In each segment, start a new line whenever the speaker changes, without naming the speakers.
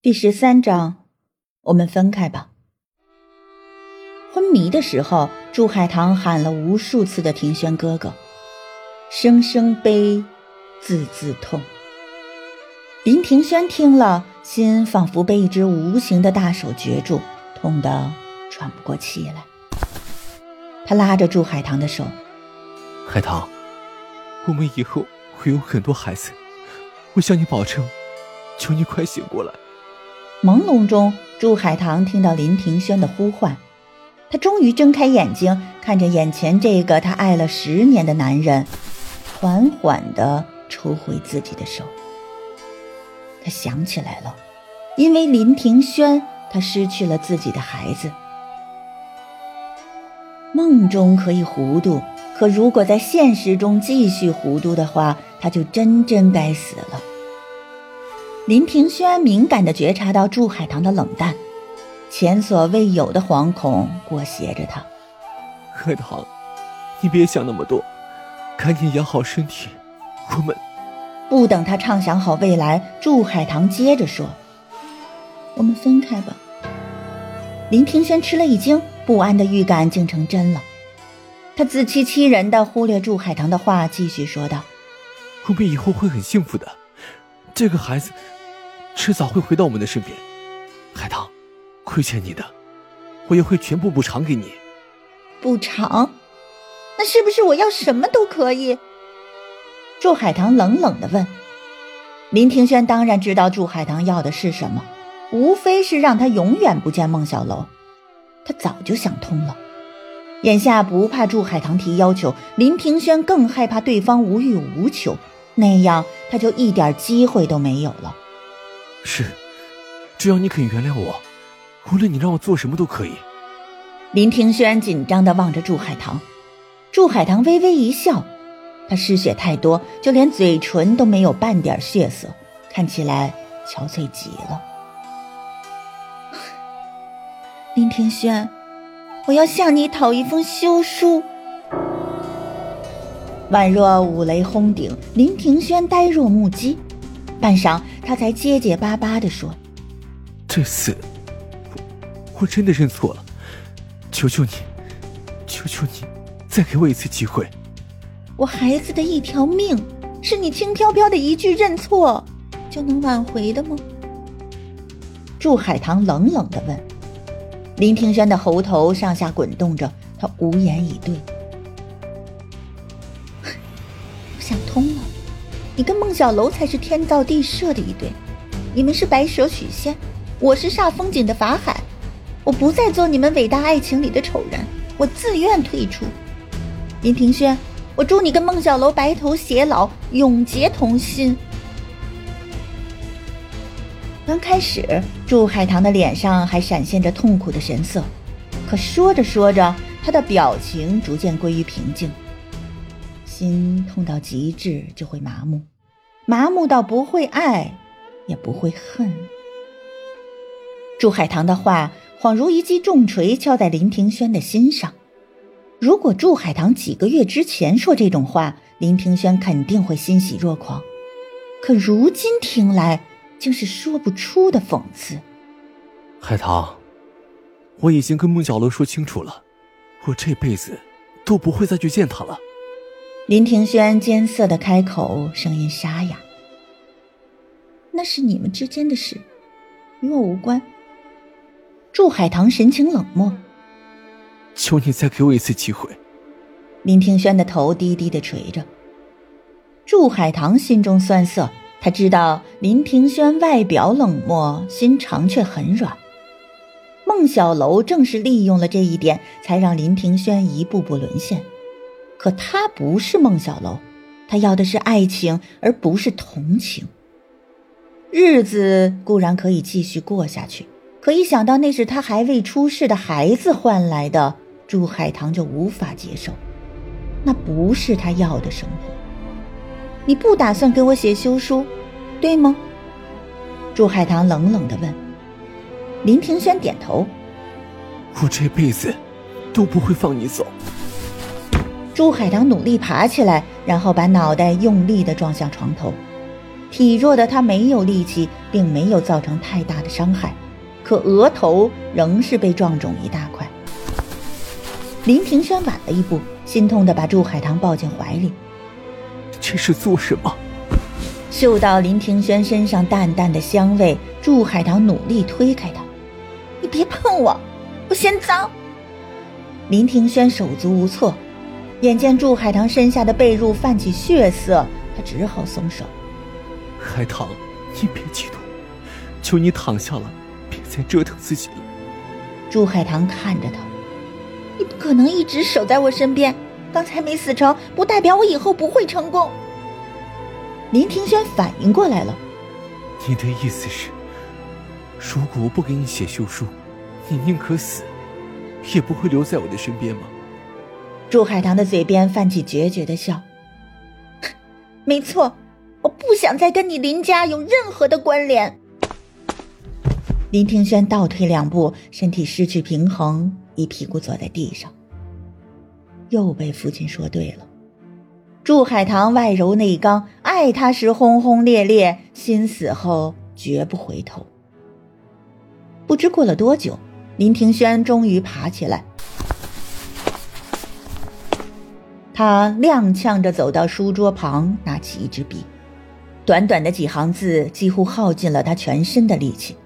第十三章，我们分开吧。昏迷的时候，祝海棠喊了无数次的庭轩哥哥，声声悲，字字痛。林庭轩听了，心仿佛被一只无形的大手攫住，痛得喘不过气来。他拉着祝海棠的手：“
海棠，我们以后会有很多孩子，我向你保证，求你快醒过来。”
朦胧中，祝海棠听到林庭轩的呼唤，她终于睁开眼睛，看着眼前这个她爱了十年的男人，缓缓地抽回自己的手。他想起来了，因为林庭轩，他失去了自己的孩子。梦中可以糊涂，可如果在现实中继续糊涂的话，他就真真该死了。林庭轩敏感地觉察到祝海棠的冷淡，前所未有的惶恐裹挟着他。
海棠，你别想那么多，赶紧养好身体。我们
不等他畅想好未来，祝海棠接着说：“我们分开吧。”林庭轩吃了一惊，不安的预感竟成真了。他自欺欺人的忽略祝海棠的话，继续说道：“
我们以后会很幸福的，这个孩子。”迟早会回到我们的身边，海棠，亏欠你的，我也会全部补偿给你。
补偿？那是不是我要什么都可以？祝海棠冷冷的问。林庭轩当然知道祝海棠要的是什么，无非是让他永远不见孟小楼。他早就想通了，眼下不怕祝海棠提要求，林庭轩更害怕对方无欲无求，那样他就一点机会都没有了。
是，只要你肯原谅我，无论你让我做什么都可以。
林庭轩紧张的望着祝海棠，祝海棠微微一笑，她失血太多，就连嘴唇都没有半点血色，看起来憔悴极了。林庭轩，我要向你讨一封休书。宛若五雷轰顶，林庭轩呆若木鸡。半晌，他才结结巴巴地说：“
这次，我我真的认错了，求求你，求求你，再给我一次机会。
我孩子的一条命，是你轻飘飘的一句认错就能挽回的吗？”祝海棠冷冷的问。林庭轩的喉头上下滚动着，他无言以对。你跟孟小楼才是天造地设的一对，你们是白蛇许仙，我是煞风景的法海，我不再做你们伟大爱情里的丑人，我自愿退出。林庭轩，我祝你跟孟小楼白头偕老，永结同心。刚开始，祝海棠的脸上还闪现着痛苦的神色，可说着说着，他的表情逐渐归于平静。心痛到极致就会麻木，麻木到不会爱，也不会恨。祝海棠的话恍如一记重锤敲在林庭轩的心上。如果祝海棠几个月之前说这种话，林庭轩肯定会欣喜若狂。可如今听来，竟是说不出的讽刺。
海棠，我已经跟孟小楼说清楚了，我这辈子都不会再去见他了。
林庭轩艰涩的开口，声音沙哑：“那是你们之间的事，与我无关。”祝海棠神情冷漠：“
求你再给我一次机会。”
林庭轩的头低低的垂着。祝海棠心中酸涩，他知道林庭轩外表冷漠，心肠却很软。孟小楼正是利用了这一点，才让林庭轩一步步沦陷。可他不是孟小楼，他要的是爱情，而不是同情。日子固然可以继续过下去，可一想到那是他还未出世的孩子换来的，祝海棠就无法接受。那不是他要的生活。你不打算给我写休书，对吗？祝海棠冷冷地问。林庭轩点头。
我这辈子都不会放你走。
朱海棠努力爬起来，然后把脑袋用力地撞向床头。体弱的他没有力气，并没有造成太大的伤害，可额头仍是被撞肿一大块。林庭轩晚了一步，心痛的把朱海棠抱进怀里。
这是做什么？
嗅到林庭轩身上淡淡的香味，朱海棠努力推开他：“你别碰我，我嫌脏。”林庭轩手足无措，眼见祝海棠身下的被褥泛起血色，他只好松手。
海棠，你别激动，求你躺下了，别再折腾自己了。
祝海棠看着他：“你不可能一直守在我身边，刚才没死成，不代表我以后不会成功。”林庭轩反应过来了，
你的意思是，如果我不给你写休书，你宁可死，也不会留在我的身边吗？
祝海棠的嘴边泛起决绝的笑。没错，我不想再跟你林家有任何的关联。林庭轩倒退两步，身体失去平衡，一屁股坐在地上。又被父亲说对了。祝海棠外柔内刚，爱他时轰轰烈烈，心死后绝不回头。不知过了多久，林庭轩终于爬起来，他踉跄着走到书桌旁，拿起一支笔，短短的几行字几乎耗尽了他全身的力气。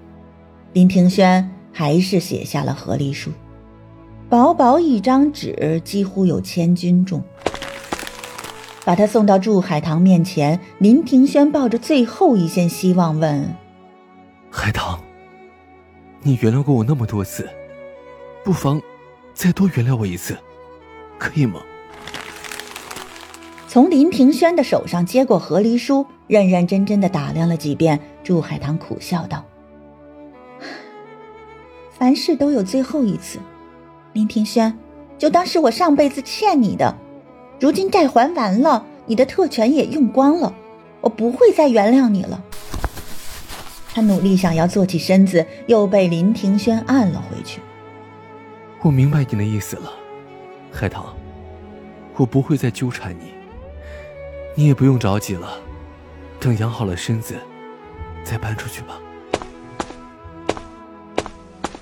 林庭轩还是写下了和离书，薄薄一张纸，几乎有千钧重。把他送到祝海棠面前，林庭轩抱着最后一线希望问：“
海棠，你原谅过我那么多次，不妨再多原谅我一次，可以吗？”
从林庭轩的手上接过和离书，认认真真的打量了几遍。祝海棠苦笑道：“凡事都有最后一次，林庭轩，就当是我上辈子欠你的。”如今债还完了，你的特权也用光了，我不会再原谅你了。他努力想要坐起身子，又被林庭轩按了回去。
我明白你的意思了，海棠，我不会再纠缠你，你也不用着急了，等养好了身子，再搬出去吧。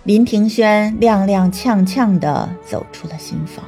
林庭轩踉踉跄跄的走出了新房。